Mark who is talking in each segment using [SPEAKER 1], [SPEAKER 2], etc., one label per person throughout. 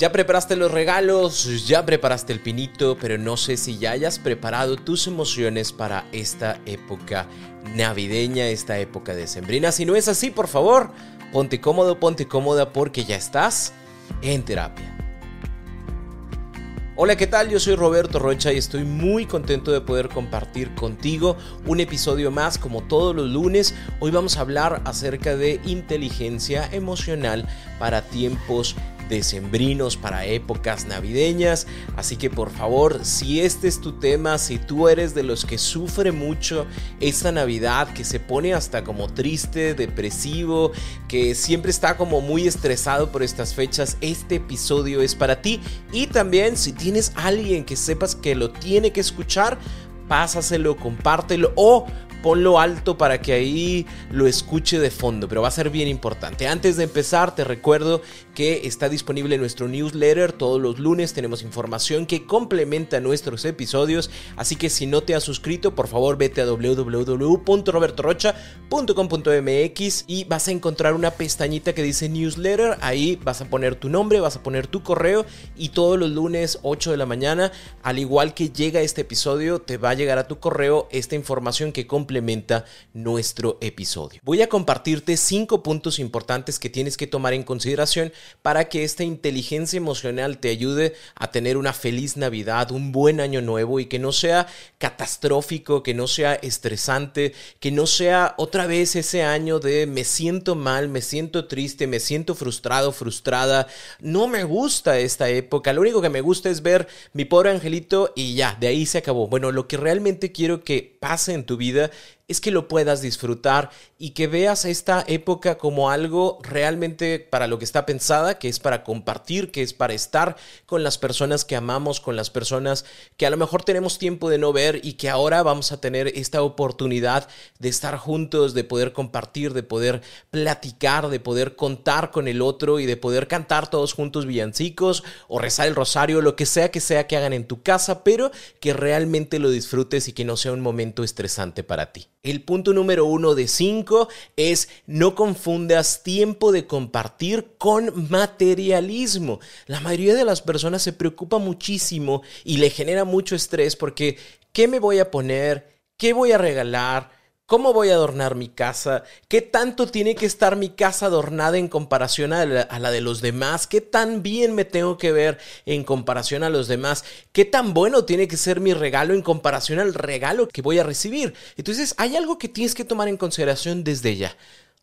[SPEAKER 1] Ya preparaste los regalos, ya preparaste el pinito, pero no sé si ya hayas preparado tus emociones para esta época navideña, esta época decembrina. Si no es así, por favor, ponte cómodo, ponte cómoda porque ya estás en terapia. Hola, ¿qué tal? Yo soy Roberto Rocha y estoy muy contento de poder compartir contigo un episodio más como todos los lunes. Hoy vamos a hablar acerca de inteligencia emocional para tiempos decembrinos, para épocas navideñas. Así que por favor, si este es tu tema, si tú eres de los que sufre mucho esta Navidad, que se pone hasta como triste, depresivo, que siempre está como muy estresado por estas fechas, este episodio es para ti. Y también si tienes alguien que sepas que lo tiene que escuchar, pásaselo, compártelo o ponlo alto para que ahí lo escuche de fondo, pero va a ser bien importante. Antes de empezar, te recuerdo que está disponible nuestro newsletter. Todos los lunes tenemos información que complementa nuestros episodios, así que si no te has suscrito, por favor vete a www.robertorocha.com.mx y vas a encontrar una pestañita que dice newsletter. Ahí vas a poner tu nombre, vas a poner tu correo y todos los lunes 8 de la mañana, al igual que llega este episodio, te va a llegar a tu correo esta información que complementa nuestro episodio. Voy a compartirte cinco puntos importantes que tienes que tomar en consideración para que esta inteligencia emocional te ayude a tener una feliz Navidad, un buen año nuevo y que no sea catastrófico, que no sea estresante, que no sea otra vez ese año de me siento mal, me siento triste, me siento frustrado, frustrada. No me gusta esta época. Lo único que me gusta es ver mi pobre angelito y ya, de ahí se acabó. Bueno, lo que realmente quiero que pase en tu vida es que lo puedas disfrutar y que veas esta época como algo realmente para lo que está pensada, que es para compartir, que es para estar con las personas que amamos, con las personas que a lo mejor tenemos tiempo de no ver y que ahora vamos a tener esta oportunidad de estar juntos, de poder compartir, de poder platicar, de poder contar con el otro y de poder cantar todos juntos villancicos o rezar el rosario, lo que sea que sea que hagan en tu casa, pero que realmente lo disfrutes y que no sea un momento estresante para ti. El punto número uno de cinco es no confundas tiempo de compartir con materialismo. La mayoría de las personas se preocupa muchísimo y le genera mucho estrés porque ¿qué me voy a poner? ¿Qué voy a regalar? ¿Cómo voy a adornar mi casa? ¿Qué tanto tiene que estar mi casa adornada en comparación a la, de los demás? ¿Qué tan bien me tengo que ver en comparación a los demás? ¿Qué tan bueno tiene que ser mi regalo en comparación al regalo que voy a recibir? Entonces hay algo que tienes que tomar en consideración desde ya.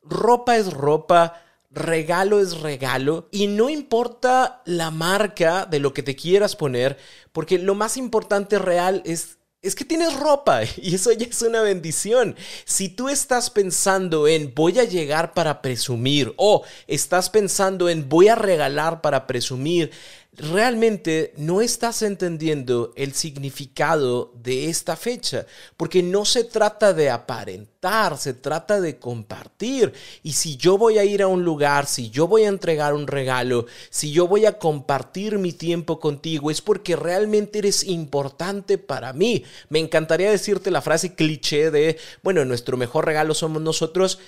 [SPEAKER 1] Ropa es ropa, regalo es regalo y no importa la marca de lo que te quieras poner, porque lo más importante real es es que tienes ropa y eso ya es una bendición. Si tú estás pensando en voy a llegar para presumir o estás pensando en voy a regalar para presumir, realmente no estás entendiendo el significado de esta fecha, porque no se trata de aparentar, se trata de compartir. Y si yo voy a ir a un lugar, si yo voy a entregar un regalo, si yo voy a compartir mi tiempo contigo, es porque realmente eres importante para mí. Me encantaría decirte la frase cliché de, bueno, nuestro mejor regalo somos nosotros.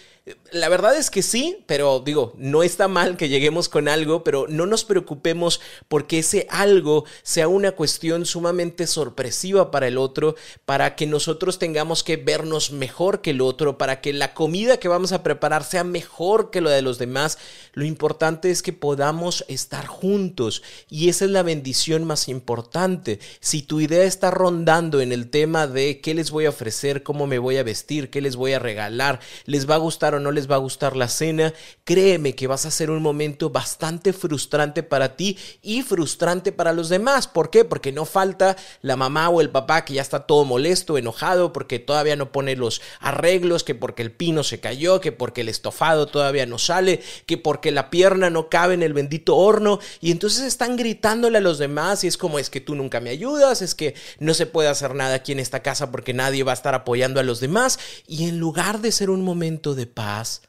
[SPEAKER 1] La verdad es que sí, pero digo, no está mal que lleguemos con algo, pero no nos preocupemos porque ese algo sea una cuestión sumamente sorpresiva para el otro, para que nosotros tengamos que vernos mejor que el otro, para que la comida que vamos a preparar sea mejor que lo de los demás. Lo importante es que podamos estar juntos y esa es la bendición más importante. Si tu idea está rondando en el tema de qué les voy a ofrecer, cómo me voy a vestir, qué les voy a regalar, les va a gustar o no les va a gustar la cena, créeme que vas a ser un momento bastante frustrante para ti y frustrante para los demás. ¿Por qué? Porque no falta la mamá o el papá que ya está todo molesto, enojado, porque todavía no pone los arreglos, que porque el pino se cayó, que porque el estofado todavía no sale, que porque la pierna no cabe en el bendito horno. Y entonces están gritándole a los demás y es como es que tú nunca me ayudas, es que no se puede hacer nada aquí en esta casa porque nadie va a estar apoyando a los demás. Y en lugar de ser un momento de paz,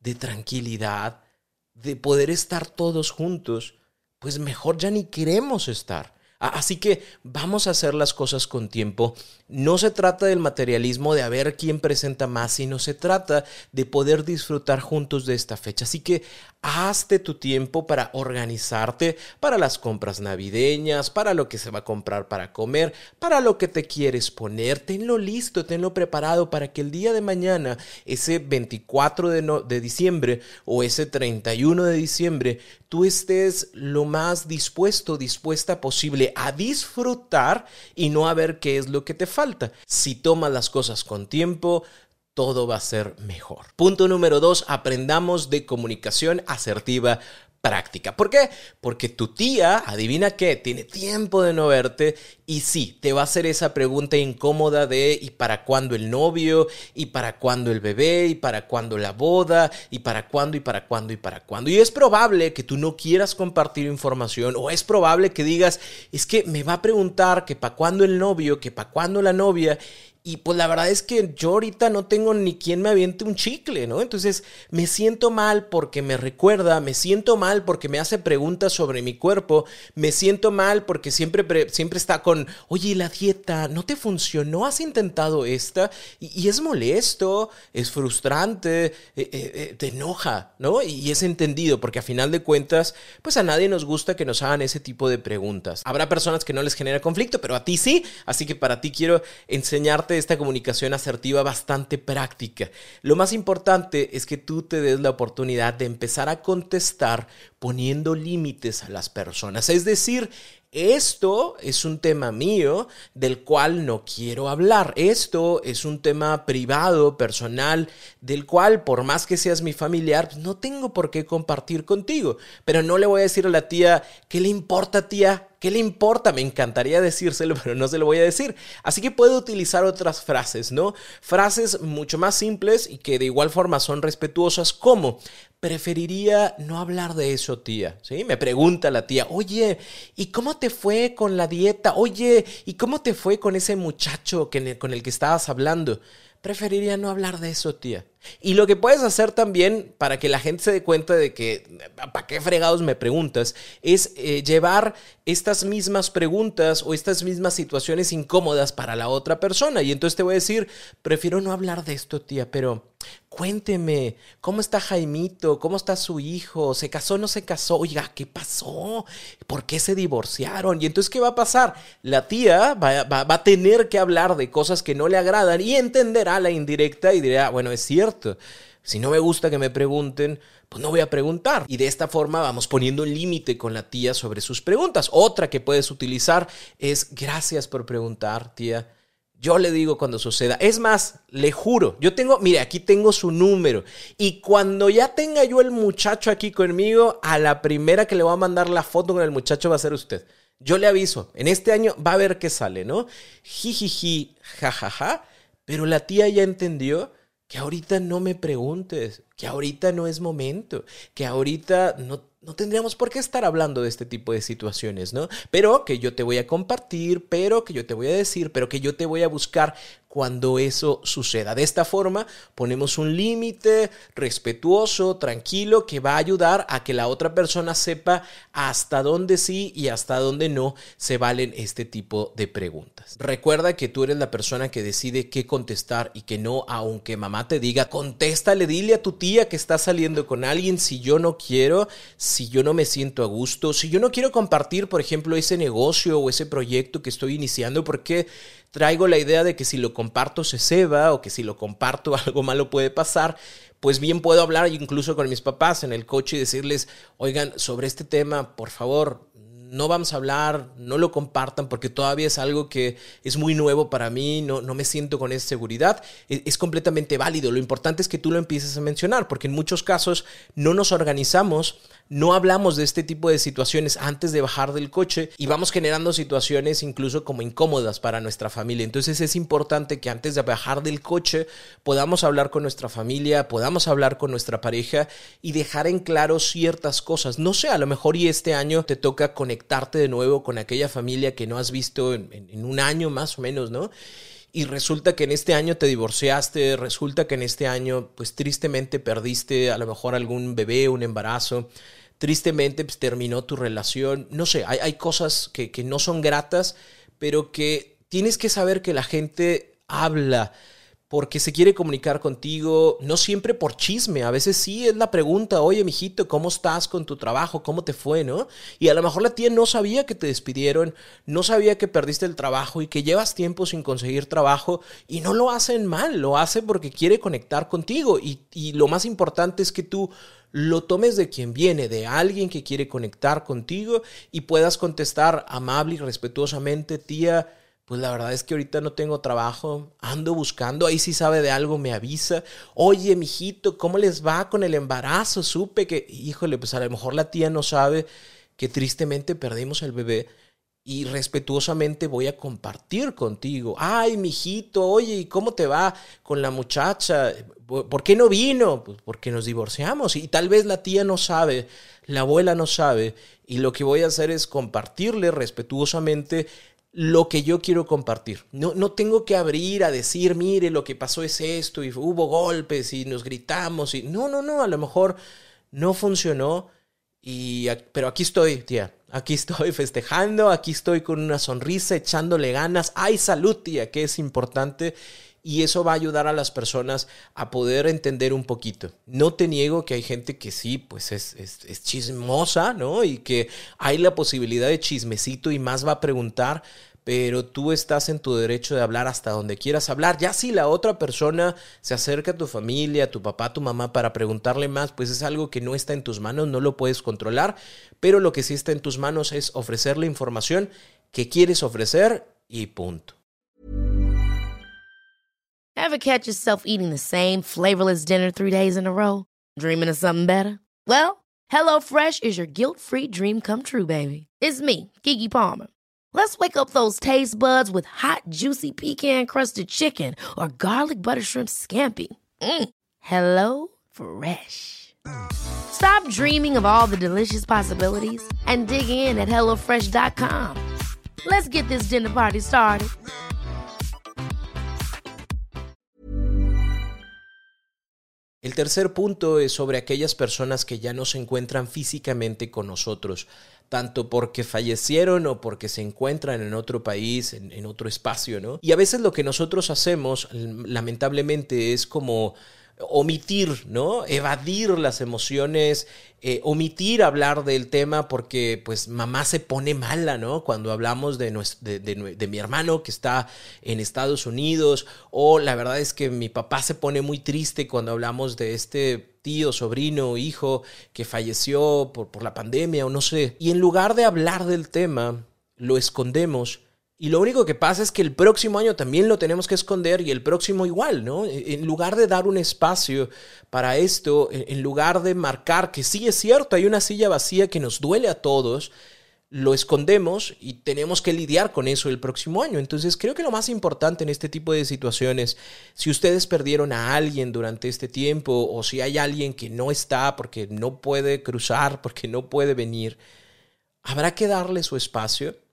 [SPEAKER 1] de tranquilidad, de poder estar todos juntos, pues mejor ya ni queremos estar. Así que vamos a hacer las cosas con tiempo. No se trata del materialismo de a ver quién presenta más, sino se trata de poder disfrutar juntos de esta fecha. Así que hazte tu tiempo para organizarte para las compras navideñas, para lo que se va a comprar para comer, para lo que te quieres poner. Tenlo listo, tenlo preparado para que el día de mañana, ese 24 de, de diciembre o ese 31 de diciembre, tú estés lo más dispuesto, dispuesta posible a disfrutar y no a ver qué es lo que te falta. Si tomas las cosas con tiempo, todo va a ser mejor. Punto número dos, aprendamos de comunicación asertiva práctica. ¿Por qué? Porque tu tía, adivina qué, tiene tiempo de no verte y sí, te va a hacer esa pregunta incómoda de ¿y para cuándo el novio? ¿y para cuándo el bebé? ¿y para cuándo la boda? ¿y para cuándo? ¿y para cuándo? ¿y para cuándo? Y es probable que tú no quieras compartir información o es probable que digas, es que me va a preguntar que para cuándo el novio, que para cuándo la novia y pues la verdad es que yo ahorita no tengo ni quien me aviente un chicle, ¿no? Entonces me siento mal porque me recuerda, me siento mal porque me hace preguntas sobre mi cuerpo, me siento mal porque siempre, siempre está con, oye, la dieta no te funcionó, has intentado esta y, es molesto, es frustrante, eh, eh, eh, te enoja, ¿no? Y, es entendido porque a final de cuentas, pues a nadie nos gusta que nos hagan ese tipo de preguntas. Habrá personas que no les genera conflicto, pero a ti sí, así que para ti quiero enseñarte esta comunicación asertiva bastante práctica. Lo más importante es que tú te des la oportunidad de empezar a contestar poniendo límites a las personas. Es decir, esto es un tema mío del cual no quiero hablar. Esto es un tema privado, personal, del cual por más que seas mi familiar, pues, no tengo por qué compartir contigo. Pero no le voy a decir a la tía, ¿qué le importa tía? ¿Qué le importa? Me encantaría decírselo, pero no se lo voy a decir. Así que puedo utilizar otras frases, ¿no? Frases mucho más simples y que de igual forma son respetuosas como preferiría no hablar de eso, tía. ¿Sí? Me pregunta la tía, oye, ¿y cómo te fue con la dieta? Oye, ¿y cómo te fue con ese muchacho que, con el que estabas hablando? Preferiría no hablar de eso, tía. Y lo que puedes hacer también para que la gente se dé cuenta de que, ¿para qué fregados me preguntas? Es eh, llevar estas mismas preguntas o estas mismas situaciones incómodas para la otra persona. Y entonces te voy a decir, prefiero no hablar de esto, tía, pero cuénteme, ¿cómo está Jaimito? ¿Cómo está su hijo? ¿Se casó o no se casó? Oiga, ¿qué pasó? ¿Por qué se divorciaron? Y entonces, ¿qué va a pasar? La tía va, va a tener que hablar de cosas que no le agradan y entenderá la indirecta y dirá, bueno, es cierto. Si no me gusta que me pregunten, pues no voy a preguntar. Y de esta forma vamos poniendo un límite con la tía sobre sus preguntas. Otra que puedes utilizar es gracias por preguntar, tía. Yo le digo cuando suceda. Es más, le juro, yo tengo, mire, aquí tengo su número. Y cuando ya tenga yo el muchacho aquí conmigo, a la primera que le voy a mandar la foto con el muchacho va a ser usted. Yo le aviso, en este año va a ver qué sale, ¿no? Jijiji, jajaja. Pero la tía ya entendió que ahorita no me preguntes, que ahorita no es momento, que ahorita no no tendríamos por qué estar hablando de este tipo de situaciones, ¿no? Pero que yo te voy a compartir, pero que yo te voy a decir, pero que yo te voy a buscar cuando eso suceda. De esta forma ponemos un límite respetuoso, tranquilo, que va a ayudar a que la otra persona sepa hasta dónde sí y hasta dónde no se valen este tipo de preguntas. Recuerda que tú eres la persona que decide qué contestar y que no, aunque mamá te diga, contéstale, dile a tu tía que está saliendo con alguien si yo no quiero, si yo no me siento a gusto, si yo no quiero compartir, por ejemplo, ese negocio o ese proyecto que estoy iniciando, porque traigo la idea de que si lo comparto se ceba o que si lo comparto algo malo puede pasar, pues bien puedo hablar incluso con mis papás en el coche y decirles, oigan, sobre este tema, por favor, no vamos a hablar, no lo compartan porque todavía es algo que es muy nuevo para mí, no, no me siento con esa seguridad, es, es, completamente válido. Lo importante es que tú lo empieces a mencionar porque en muchos casos no nos organizamos, no hablamos de este tipo de situaciones antes de bajar del coche y vamos generando situaciones incluso como incómodas para nuestra familia. Entonces es importante que antes de bajar del coche podamos hablar con nuestra familia, podamos hablar con nuestra pareja y dejar en claro ciertas cosas. No sé, a lo mejor y este año te toca conectarte de nuevo con aquella familia que no has visto en, en un año más o menos, ¿no? Y resulta que en este año te divorciaste, resulta que en este año pues tristemente perdiste a lo mejor algún bebé, un embarazo, tristemente pues, terminó tu relación, no sé, hay, hay cosas que, que no son gratas, pero que tienes que saber que la gente habla porque se quiere comunicar contigo, no siempre por chisme, a veces sí es la pregunta, oye, mijito, ¿cómo estás con tu trabajo? ¿Cómo te fue, no? Y a lo mejor la tía no sabía que te despidieron, no sabía que perdiste el trabajo y que llevas tiempo sin conseguir trabajo y no lo hacen mal, lo hace porque quiere conectar contigo y, y lo más importante es que tú lo tomes de quien viene, de alguien que quiere conectar contigo y puedas contestar amable y respetuosamente, tía, pues la verdad es que ahorita no tengo trabajo, ando buscando, ahí si sabe de algo me avisa. Oye, mijito, ¿cómo les va con el embarazo? Supe que, híjole, pues a lo mejor la tía no sabe que tristemente perdimos el bebé y respetuosamente voy a compartir contigo. Ay, mijito, oye, ¿y cómo te va con la muchacha? ¿Por qué no vino? Pues porque nos divorciamos y tal vez la tía no sabe, la abuela no sabe y lo que voy a hacer es compartirle respetuosamente lo que yo quiero compartir. No, no tengo que abrir a decir, mire, lo que pasó es esto y hubo golpes y nos gritamos y no, no, no, a lo mejor no funcionó y pero aquí estoy, tía. Aquí estoy festejando, aquí estoy con una sonrisa, echándole ganas. ¡Ay, salud, tía! Que es importante y eso va a ayudar a las personas a poder entender un poquito. No te niego que hay gente que sí, pues es, es, chismosa, ¿no? Y que hay la posibilidad de chismecito y más va a preguntar, pero tú estás en tu derecho de hablar hasta donde quieras hablar. Ya si la otra persona se acerca a tu familia, a tu papá, a tu mamá para preguntarle más, pues es algo que no está en tus manos, no lo puedes controlar, pero lo que sí está en tus manos es ofrecerle información que quieres ofrecer y punto.
[SPEAKER 2] Ever catch yourself eating the same flavorless dinner three days in a row? Dreaming of something better? Well, HelloFresh is your guilt-free dream come true, baby. It's me, Kiki Palmer. Let's wake up those taste buds with hot, juicy pecan-crusted chicken or garlic butter shrimp scampi. Mm. Hello Fresh. Stop dreaming of all the delicious possibilities and dig in at HelloFresh.com. Let's get this dinner party started.
[SPEAKER 1] El tercer punto es sobre aquellas personas que ya no se encuentran físicamente con nosotros, tanto porque fallecieron o porque se encuentran en otro país, en, otro espacio, ¿no? Y a veces lo que nosotros hacemos, lamentablemente, es como omitir, ¿no? Evadir las emociones, eh, omitir hablar del tema porque pues mamá se pone mala, ¿no? Cuando hablamos de, de, de, mi hermano que está en Estados Unidos o la verdad es que mi papá se pone muy triste cuando hablamos de este tío, sobrino, hijo que falleció por la pandemia o no sé. Y en lugar de hablar del tema, lo escondemos y lo único que pasa es que el próximo año también lo tenemos que esconder y el próximo igual, ¿no? E, en lugar de dar un espacio para esto, en lugar de marcar que sí es cierto, hay una silla vacía que nos duele a todos, lo escondemos y tenemos que lidiar con eso el próximo año. Entonces creo que lo más importante en este tipo de situaciones, si ustedes perdieron a alguien durante este tiempo o si hay alguien que no está porque no puede cruzar, porque no puede venir, habrá que darle su espacio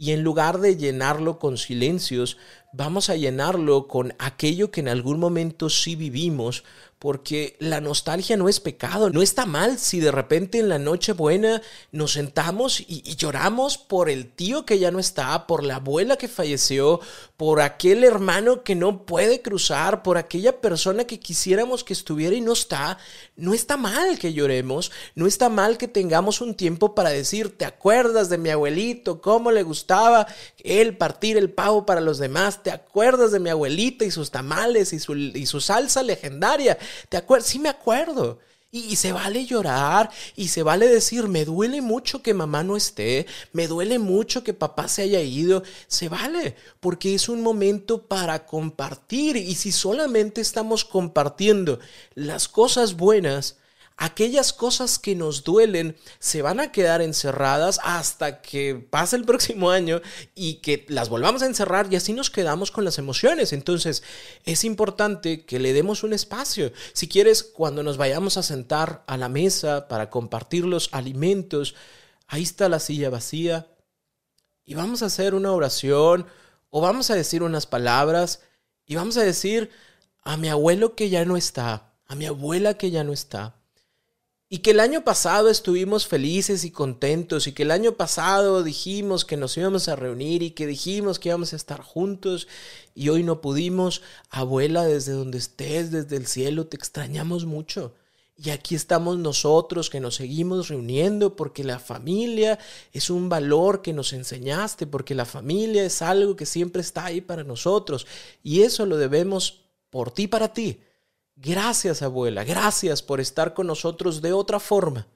[SPEAKER 1] y en lugar de llenarlo con silencios, vamos a llenarlo con aquello que en algún momento sí vivimos, porque la nostalgia no es pecado, no está mal si de repente en la noche buena nos sentamos y, lloramos por el tío que ya no está, por la abuela que falleció, por aquel hermano que no puede cruzar, por aquella persona que quisiéramos que estuviera y no está. No está mal que lloremos, no está mal que tengamos un tiempo para decir, ¿te acuerdas de mi abuelito? ¿Cómo le gustaba él partir el pavo para los demás? ¿Te acuerdas de mi abuelita y sus tamales y su salsa legendaria? ¿Te? Sí me acuerdo. Y, se vale llorar y se vale decir, me duele mucho que mamá no esté, me duele mucho que papá se haya ido. Se vale, porque es un momento para compartir. Y si solamente estamos compartiendo las cosas buenas, aquellas cosas que nos duelen se van a quedar encerradas hasta que pase el próximo año y que las volvamos a encerrar y así nos quedamos con las emociones. Entonces es importante que le demos un espacio. Si quieres, cuando nos vayamos a sentar a la mesa para compartir los alimentos, ahí está la silla vacía y vamos a hacer una oración o vamos a decir unas palabras y vamos a decir a mi abuelo que ya no está, a mi abuela que ya no está y que el año pasado estuvimos felices y contentos y que el año pasado dijimos que nos íbamos a reunir y que dijimos que íbamos a estar juntos y hoy no pudimos. Abuela, desde donde estés, desde el cielo, te extrañamos mucho. Y aquí estamos nosotros que nos seguimos reuniendo porque la familia es un valor que nos enseñaste, porque la familia es algo que siempre está ahí para nosotros. Y eso lo debemos por ti, para ti Gracias, abuela, gracias por estar con nosotros de otra forma,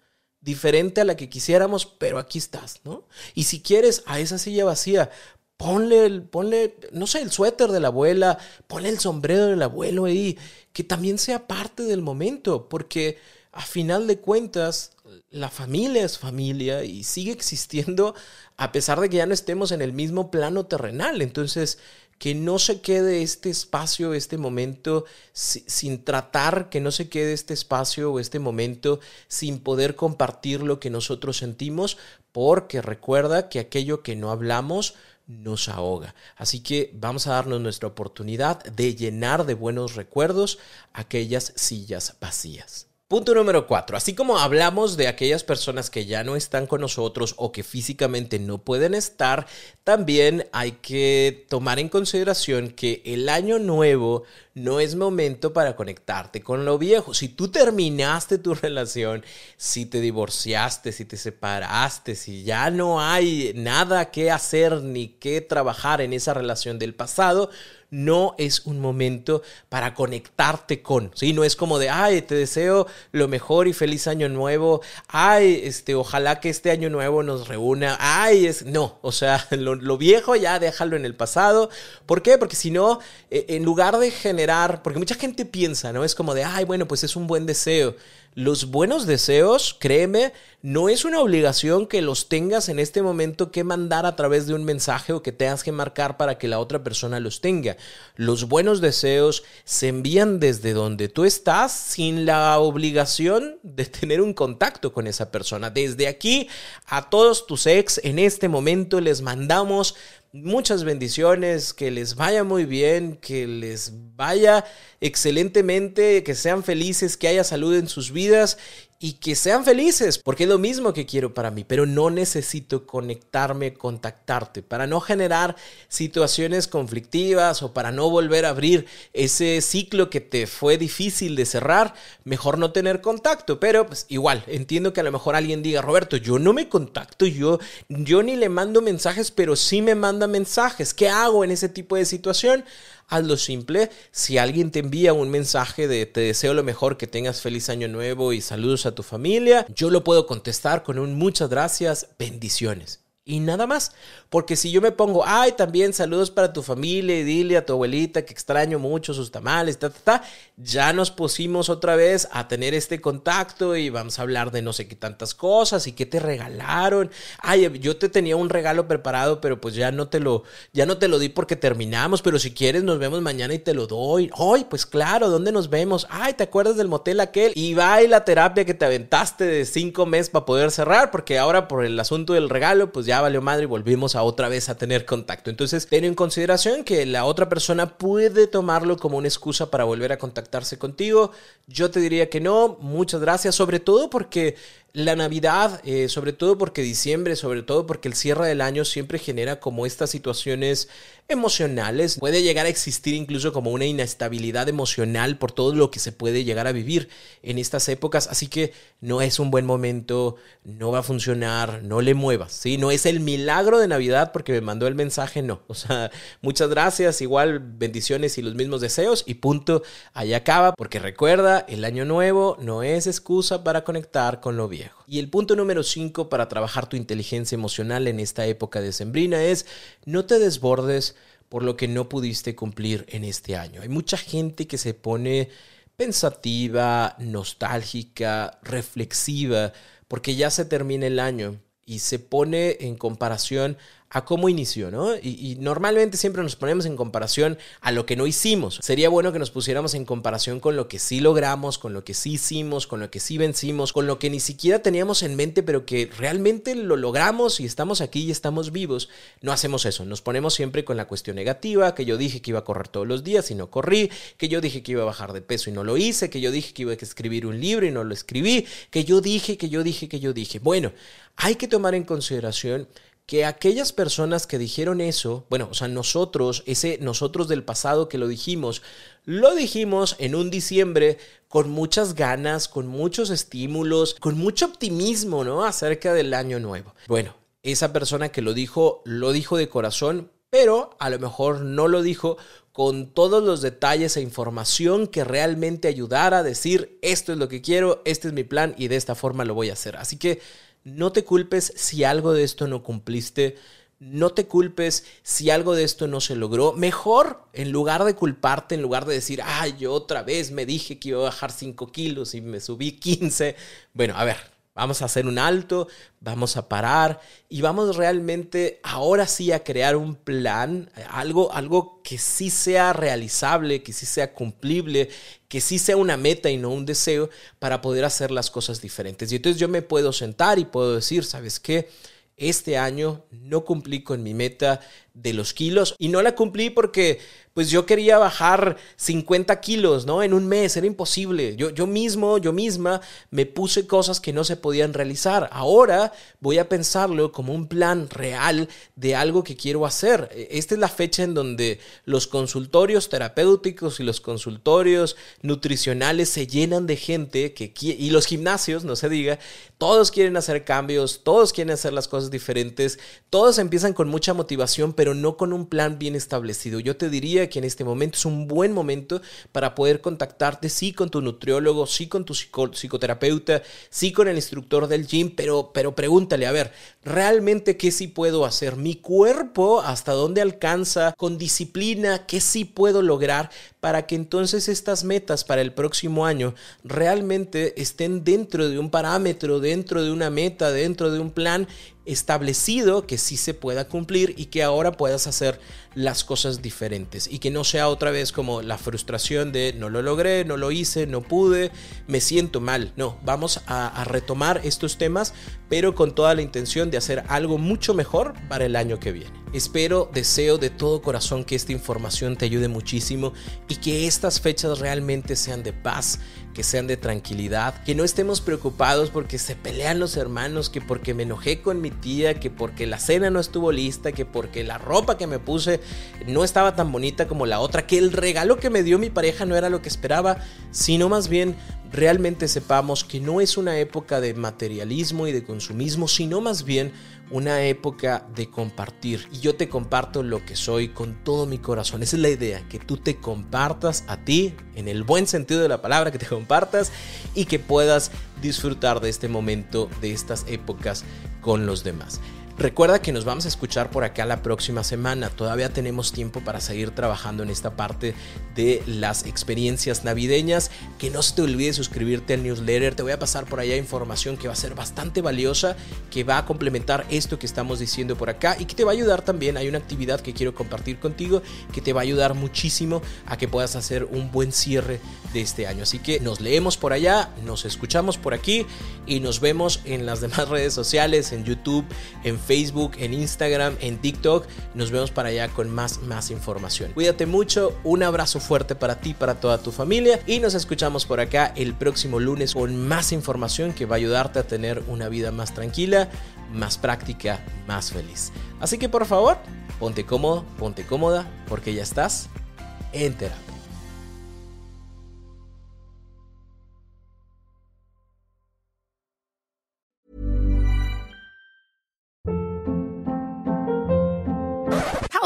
[SPEAKER 1] diferente a la que quisiéramos, pero aquí estás, ¿no? Y si quieres a esa silla vacía, ponle, el, ponle, no sé, el suéter de la abuela, ponle el sombrero del abuelo ahí, que también sea parte del momento, porque a final de cuentas, la familia es familia y sigue existiendo a pesar de que ya no estemos en el mismo plano terrenal. Entonces, que no se quede este espacio, este momento sin tratar, que no se quede este espacio o este momento sin poder compartir lo que nosotros sentimos, porque recuerda que aquello que no hablamos nos ahoga. Así que vamos a darnos nuestra oportunidad de llenar de buenos recuerdos aquellas sillas vacías. Punto número cuatro. Así como hablamos de aquellas personas que ya no están con nosotros o que físicamente no pueden estar, también hay que tomar en consideración que el año nuevo no es momento para conectarte con lo viejo. Si tú terminaste tu relación, si te divorciaste, si te separaste, si ya no hay nada que hacer ni que trabajar en esa relación del pasado, no es un momento para conectarte con, ¿sí? No es como de, ay, te deseo lo mejor y feliz año nuevo, ay, este, ojalá que este año nuevo nos reúna, ay, es, no, o sea, lo, viejo ya déjalo en el pasado. ¿Por qué? Porque si no, e, en lugar de generar, porque mucha gente piensa, ¿no? Es como de, ay, bueno, pues es un buen deseo. Los buenos deseos, créeme, no es una obligación que los tengas en este momento que mandar a través de un mensaje o que tengas que marcar para que la otra persona los tenga. Los buenos deseos se envían desde donde tú estás sin la obligación de tener un contacto con esa persona. Desde aquí a todos tus ex en este momento les mandamos muchas bendiciones, que les vaya muy bien, que les vaya excelentemente, que sean felices, que haya salud en sus vidas y que sean felices, porque es lo mismo que quiero para mí, pero no necesito conectarme, contactarte, para no generar situaciones conflictivas o para no volver a abrir ese ciclo que te fue difícil de cerrar, mejor no tener contacto, pero pues igual, entiendo que a lo mejor alguien diga, Roberto, yo no me contacto, yo, yo ni le mando mensajes, pero sí me manda mensajes, ¿qué hago en ese tipo de situación? Hazlo simple. Si alguien te envía un mensaje de te deseo lo mejor, que tengas feliz año nuevo y saludos a tu familia, yo lo puedo contestar con un muchas gracias, bendiciones. Y nada más. Porque si yo me pongo, ay, también saludos para tu familia y dile a tu abuelita que extraño mucho sus tamales, ta, ta, ta, ya nos pusimos otra vez a tener este contacto y vamos a hablar de no sé qué tantas cosas y qué te regalaron. Ay, yo te tenía un regalo preparado, pero pues ya no te lo, ya no te lo di porque terminamos, pero si quieres nos vemos mañana y te lo doy. Ay, pues claro, ¿dónde nos vemos? Ay, ¿te acuerdas del motel aquel? Y va y la terapia que te aventaste de cinco meses para poder cerrar, porque ahora por el asunto del regalo, pues ya valió madre y volvimos a otra vez a tener contacto. Entonces, ten en consideración que la otra persona puede tomarlo como una excusa para volver a contactarse contigo. Yo te diría que no, muchas gracias, sobre todo porque la Navidad, eh, sobre todo porque diciembre, sobre todo porque el cierre del año siempre genera como estas situaciones emocionales. Puede llegar a existir incluso como una inestabilidad emocional por todo lo que se puede llegar a vivir en estas épocas. Así que no es un buen momento, no va a funcionar, no le muevas. ¿sí? No es el milagro de Navidad porque me mandó el mensaje, no. O sea, muchas gracias, igual bendiciones y los mismos deseos y punto. Ahí acaba porque recuerda, el año nuevo no es excusa para conectar con lo viejo. Y el punto número 5 para trabajar tu inteligencia emocional en esta época de sembrina es no te desbordes por lo que no pudiste cumplir en este año. Hay mucha gente que se pone pensativa, nostálgica, reflexiva, porque ya se termina el año y se pone en comparación a cómo inició, ¿no? Y, normalmente siempre nos ponemos en comparación a lo que no hicimos. Sería bueno que nos pusiéramos en comparación con lo que sí logramos, con lo que sí hicimos, con lo que sí vencimos, con lo que ni siquiera teníamos en mente, pero que realmente lo logramos y estamos aquí y estamos vivos. No hacemos eso, nos ponemos siempre con la cuestión negativa, que yo dije que iba a correr todos los días y no corrí, que yo dije que iba a bajar de peso y no lo hice, que yo dije que iba a escribir un libro y no lo escribí, que yo dije, que yo dije, que yo dije. Bueno, hay que tomar en consideración que aquellas personas que dijeron eso, bueno, o sea, nosotros, ese nosotros del pasado que lo dijimos, lo dijimos en un diciembre con muchas ganas, con muchos estímulos, con mucho optimismo, ¿no? Acerca del año nuevo. Bueno, esa persona que lo dijo, lo dijo de corazón, pero a lo mejor no lo dijo con todos los detalles e información que realmente ayudara a decir, esto es lo que quiero, este es mi plan y de esta forma lo voy a hacer. Así que no te culpes si algo de esto no cumpliste. No te culpes si algo de esto no se logró. Mejor, en lugar de culparte, en lugar de decir, ay, yo otra vez me dije que iba a bajar 5 kilos y me subí 15. Bueno, a ver, Vamos a hacer un alto, vamos a parar y vamos realmente ahora sí a crear un plan, algo, algo que sí sea realizable, que sí sea cumplible, que sí sea una meta y no un deseo para poder hacer las cosas diferentes. Y entonces yo me puedo sentar y puedo decir, ¿sabes qué? Este año no cumplí con mi meta de los kilos y no la cumplí porque pues yo quería bajar 50 kilos, ¿no? En un mes, era imposible. Yo, yo mismo, yo misma, me puse cosas que no se podían realizar. Ahora voy a pensarlo como un plan real de algo que quiero hacer. E, esta es la fecha en donde los consultorios terapéuticos y los consultorios nutricionales se llenan de gente que y los gimnasios, no se diga, todos quieren hacer cambios, todos quieren hacer las cosas diferentes, todos empiezan con mucha motivación, no con un plan bien establecido. Yo te diría que en este momento es un buen momento para poder contactarte, sí, con tu nutriólogo, sí, con tu psicoterapeuta, sí, con el instructor del gym, pero, pero pregúntale, a ver, ¿realmente qué sí puedo hacer? ¿Mi cuerpo hasta dónde alcanza? ¿Con disciplina? ¿Qué sí puedo lograr para que entonces estas metas para el próximo año realmente estén dentro de un parámetro, dentro de una meta, dentro de un plan establecido que sí se pueda cumplir y que ahora puedas hacer las cosas diferentes y que no sea otra vez como la frustración de no lo logré, no lo hice, no pude, me siento mal. No, vamos a, retomar estos temas, pero con toda la intención de hacer algo mucho mejor para el año que viene. Espero, deseo de todo corazón que esta información te ayude muchísimo y que estas fechas realmente sean de paz, que sean de tranquilidad, que no estemos preocupados porque se pelean los hermanos, que porque me enojé con mi tía, que porque la cena no estuvo lista, que porque la ropa que me puse no estaba tan bonita como la otra, que el regalo que me dio mi pareja no era lo que esperaba, sino más bien realmente sepamos que no es una época de materialismo y de consumismo, sino más bien una época de compartir. Y yo te comparto lo que soy con todo mi corazón. Esa es la idea, que tú te compartas a ti, en el buen sentido de la palabra, que te compartas y que puedas disfrutar de este momento, de estas épocas con los demás. Recuerda que nos vamos a escuchar por acá la próxima semana. Todavía tenemos tiempo para seguir trabajando en esta parte de las experiencias navideñas. Que no se te olvide suscribirte al newsletter. Te voy a pasar por allá información que va a ser bastante valiosa, que va a complementar esto que estamos diciendo por acá y que te va a ayudar también. Hay una actividad que quiero compartir contigo que te va a ayudar muchísimo a que puedas hacer un buen cierre de este año. Así que nos leemos por allá, nos escuchamos por aquí y nos vemos en las demás redes sociales, en YouTube, en Facebook, en Instagram, en TikTok. Nos vemos para allá con más, más información. Cuídate mucho, un abrazo fuerte para ti, para toda tu familia y nos escuchamos por acá el próximo lunes con más información que va a ayudarte a tener una vida más tranquila, más práctica, más feliz. Así que por favor, ponte cómodo, ponte cómoda, porque ya estás en terapia.